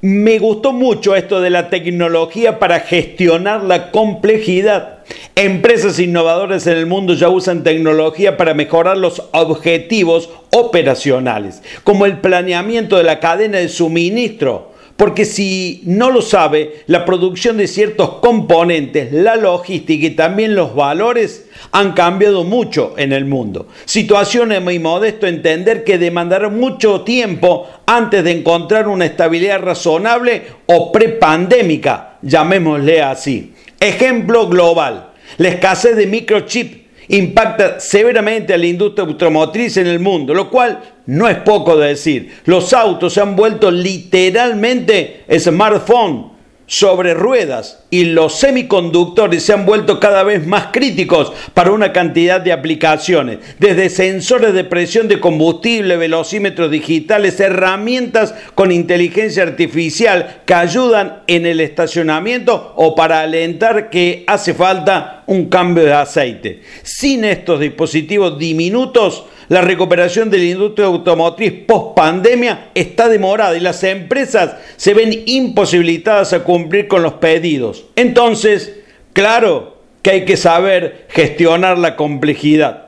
Me gustó mucho esto de la tecnología para gestionar la complejidad. Empresas innovadoras en el mundo ya usan tecnología para mejorar los objetivos operacionales, como el planeamiento de la cadena de suministro. Porque si no lo sabe, la producción de ciertos componentes, la logística y también los valores han cambiado mucho en el mundo. Situación es muy modesto entender que demandará mucho tiempo antes de encontrar una estabilidad razonable o prepandémica, llamémosle así. Ejemplo global, la escasez de microchip impacta severamente a la industria automotriz en el mundo, lo cual no es poco decir. Los autos se han vuelto literalmente smartphone sobre ruedas y los semiconductores se han vuelto cada vez más críticos para una cantidad de aplicaciones, desde sensores de presión de combustible, velocímetros digitales, herramientas con inteligencia artificial que ayudan en el estacionamiento o para alentar que hace falta un cambio de aceite. Sin estos dispositivos diminutos, la recuperación de la industria automotriz post pandemia está demorada y las empresas se ven imposibilitadas a cumplir con los pedidos. Entonces, claro que hay que saber gestionar la complejidad.